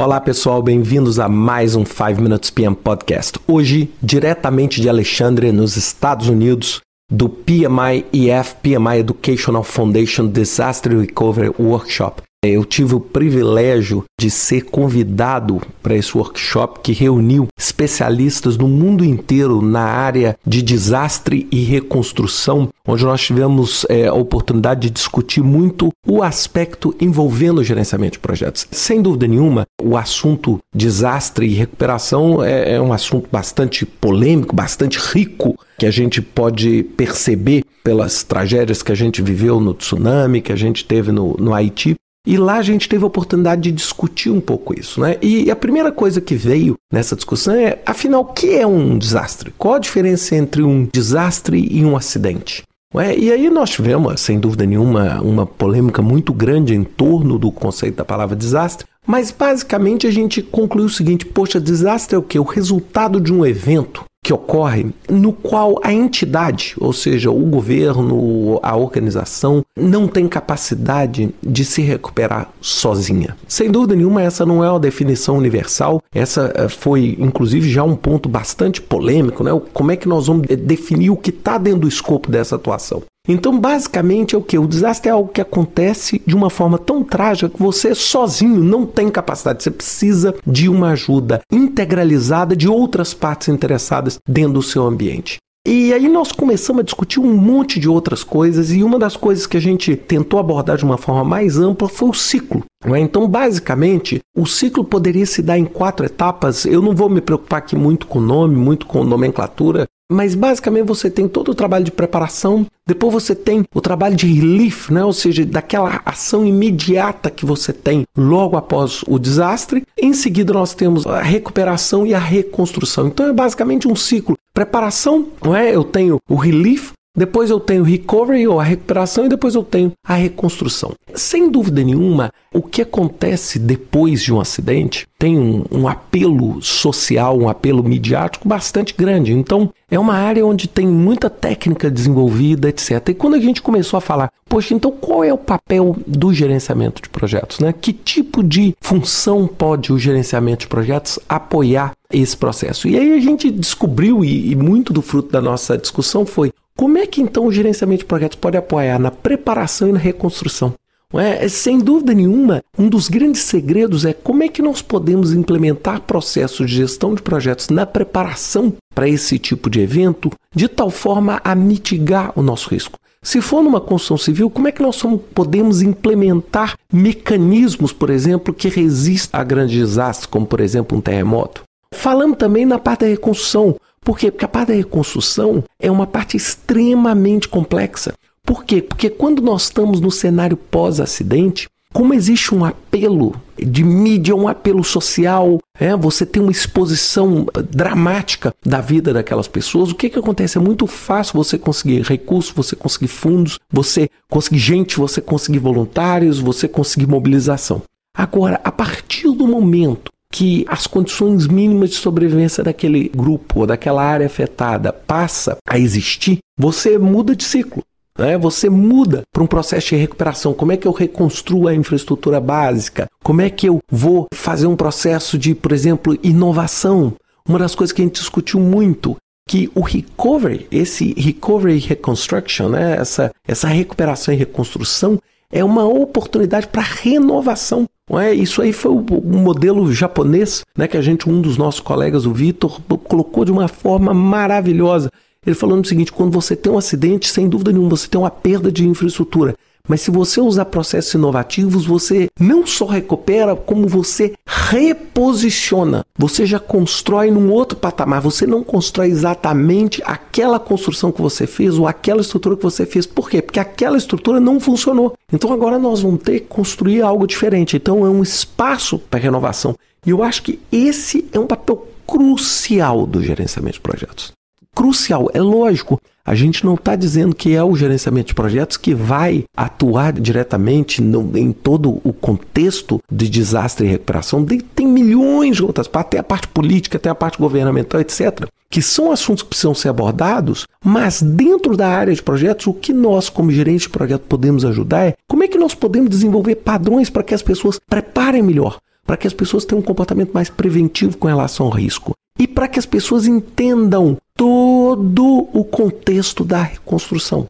Olá pessoal, bem-vindos a mais um 5 Minutes PM Podcast. Hoje, diretamente de Alexandria, nos Estados Unidos, do PMI EF, PMI Educational Foundation Disaster Recovery Workshop. Eu tive o privilégio de ser convidado para esse workshop que reuniu especialistas do mundo inteiro na área de desastre e reconstrução, onde nós tivemos é, a oportunidade de discutir muito o aspecto envolvendo o gerenciamento de projetos. Sem dúvida nenhuma, o assunto desastre e recuperação é, é um assunto bastante polêmico, bastante rico, que a gente pode perceber pelas tragédias que a gente viveu no tsunami, que a gente teve no, no Haiti, e lá a gente teve a oportunidade de discutir um pouco isso, né? E a primeira coisa que veio nessa discussão é, afinal, o que é um desastre? Qual a diferença entre um desastre e um acidente? Ué, e aí nós tivemos, sem dúvida nenhuma, uma polêmica muito grande em torno do conceito da palavra desastre, mas basicamente a gente concluiu o seguinte: poxa, desastre é o que? O resultado de um evento que ocorre no qual a entidade, ou seja, o governo, a organização, não tem capacidade de se recuperar sozinha. Sem dúvida nenhuma, essa não é uma definição universal. Essa eh, foi, inclusive, já um ponto bastante polêmico, né? Como é que nós vamos definir o que está dentro do escopo dessa atuação? Então, basicamente, é o que? O desastre é algo que acontece de uma forma tão trágica que você sozinho não tem capacidade. Você precisa de uma ajuda integralizada de outras partes interessadas dentro do seu ambiente. E aí nós começamos a discutir um monte de outras coisas, e uma das coisas que a gente tentou abordar de uma forma mais ampla foi o ciclo. É? Então, basicamente, o ciclo poderia se dar em quatro etapas. Eu não vou me preocupar aqui muito com nome, muito com nomenclatura, mas basicamente você tem todo o trabalho de preparação, depois você tem o trabalho de relief, né? ou seja, daquela ação imediata que você tem logo após o desastre. Em seguida, nós temos a recuperação e a reconstrução. Então é basicamente um ciclo. Preparação, não é? Eu tenho o relief, depois eu tenho recovery ou a recuperação e depois eu tenho a reconstrução. Sem dúvida nenhuma, o que acontece depois de um acidente tem um, um, apelo social, um apelo midiático bastante grande. Então, é uma área onde tem muita técnica desenvolvida, etc. E quando a gente começou a falar, poxa, então qual é o papel do gerenciamento de projetos? Né? Que tipo de função pode o gerenciamento de projetos apoiar esse processo? E aí a gente descobriu, e, e muito do fruto da nossa discussão foi como é que então o gerenciamento de projetos pode apoiar na preparação e na reconstrução? É, sem dúvida nenhuma, um dos grandes segredos é como é que nós podemos implementar processos de gestão de projetos na preparação para esse tipo de evento, de tal forma a mitigar o nosso risco. Se for numa construção civil, como é que nós podemos implementar mecanismos, por exemplo, que resistam a grandes desastres, como por exemplo um terremoto? Falando também na parte da reconstrução, por quê? Porque a parte da reconstrução é uma parte extremamente complexa. Por quê? Porque quando nós estamos no cenário pós-acidente, como existe um apelo de mídia, um apelo social, é, você tem uma exposição dramática da vida daquelas pessoas, o que, que acontece? É muito fácil você conseguir recursos, você conseguir fundos, você conseguir gente, você conseguir voluntários, você conseguir mobilização. Agora, a partir do momento que as condições mínimas de sobrevivência daquele grupo ou daquela área afetada passa a existir, você muda de ciclo. Né? Você muda para um processo de recuperação. Como é que eu reconstruo a infraestrutura básica? Como é que eu vou fazer um processo de, por exemplo, inovação? Uma das coisas que a gente discutiu muito que o recovery, esse recovery reconstruction, né, essa, essa recuperação e reconstrução, é uma oportunidade para renovação. É? Isso aí foi um modelo japonês, né, que a gente, um dos nossos colegas, o Vitor, colocou de uma forma maravilhosa. Ele falando o seguinte: quando você tem um acidente, sem dúvida nenhuma, você tem uma perda de infraestrutura. Mas se você usar processos inovativos, você não só recupera, como você reposiciona. Você já constrói num outro patamar. Você não constrói exatamente aquela construção que você fez ou aquela estrutura que você fez. Por quê? Porque aquela estrutura não funcionou. Então agora nós vamos ter que construir algo diferente. Então é um espaço para renovação. E eu acho que esse é um papel crucial do gerenciamento de projetos. Crucial, é lógico. A gente não está dizendo que é o gerenciamento de projetos que vai atuar diretamente no, em todo o contexto de desastre e recuperação. Tem milhões de outras partes, tem a parte política, tem a parte governamental, etc., que são assuntos que precisam ser abordados, mas dentro da área de projetos, o que nós, como gerentes de projeto, podemos ajudar é como é que nós podemos desenvolver padrões para que as pessoas preparem melhor para que as pessoas tenham um comportamento mais preventivo com relação ao risco e para que as pessoas entendam todo o contexto da reconstrução.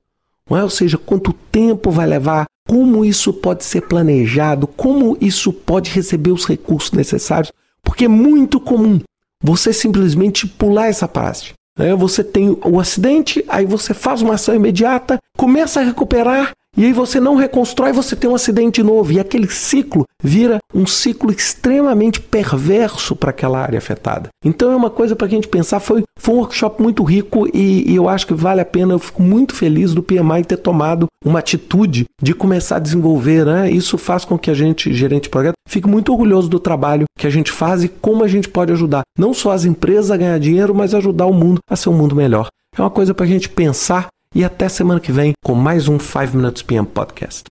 É? Ou seja, quanto tempo vai levar, como isso pode ser planejado, como isso pode receber os recursos necessários, porque é muito comum você simplesmente pular essa parte. Né? Você tem o acidente, aí você faz uma ação imediata, começa a recuperar e aí você não reconstrói, você tem um acidente novo. E aquele ciclo vira um ciclo extremamente perverso para aquela área afetada. Então é uma coisa para a gente pensar. Foi, foi um workshop muito rico e, e, eu acho que vale a pena. Eu fico muito feliz do PMI ter tomado uma atitude de começar a desenvolver. Né? Isso faz com que a gente, gerente de projeto, fique muito orgulhoso do trabalho que a gente faz e como a gente pode ajudar não só as empresas a ganhar dinheiro, mas ajudar o mundo a ser um mundo melhor. É uma coisa para a gente pensar e até semana que vem com mais um 5 Minutes PM Podcast.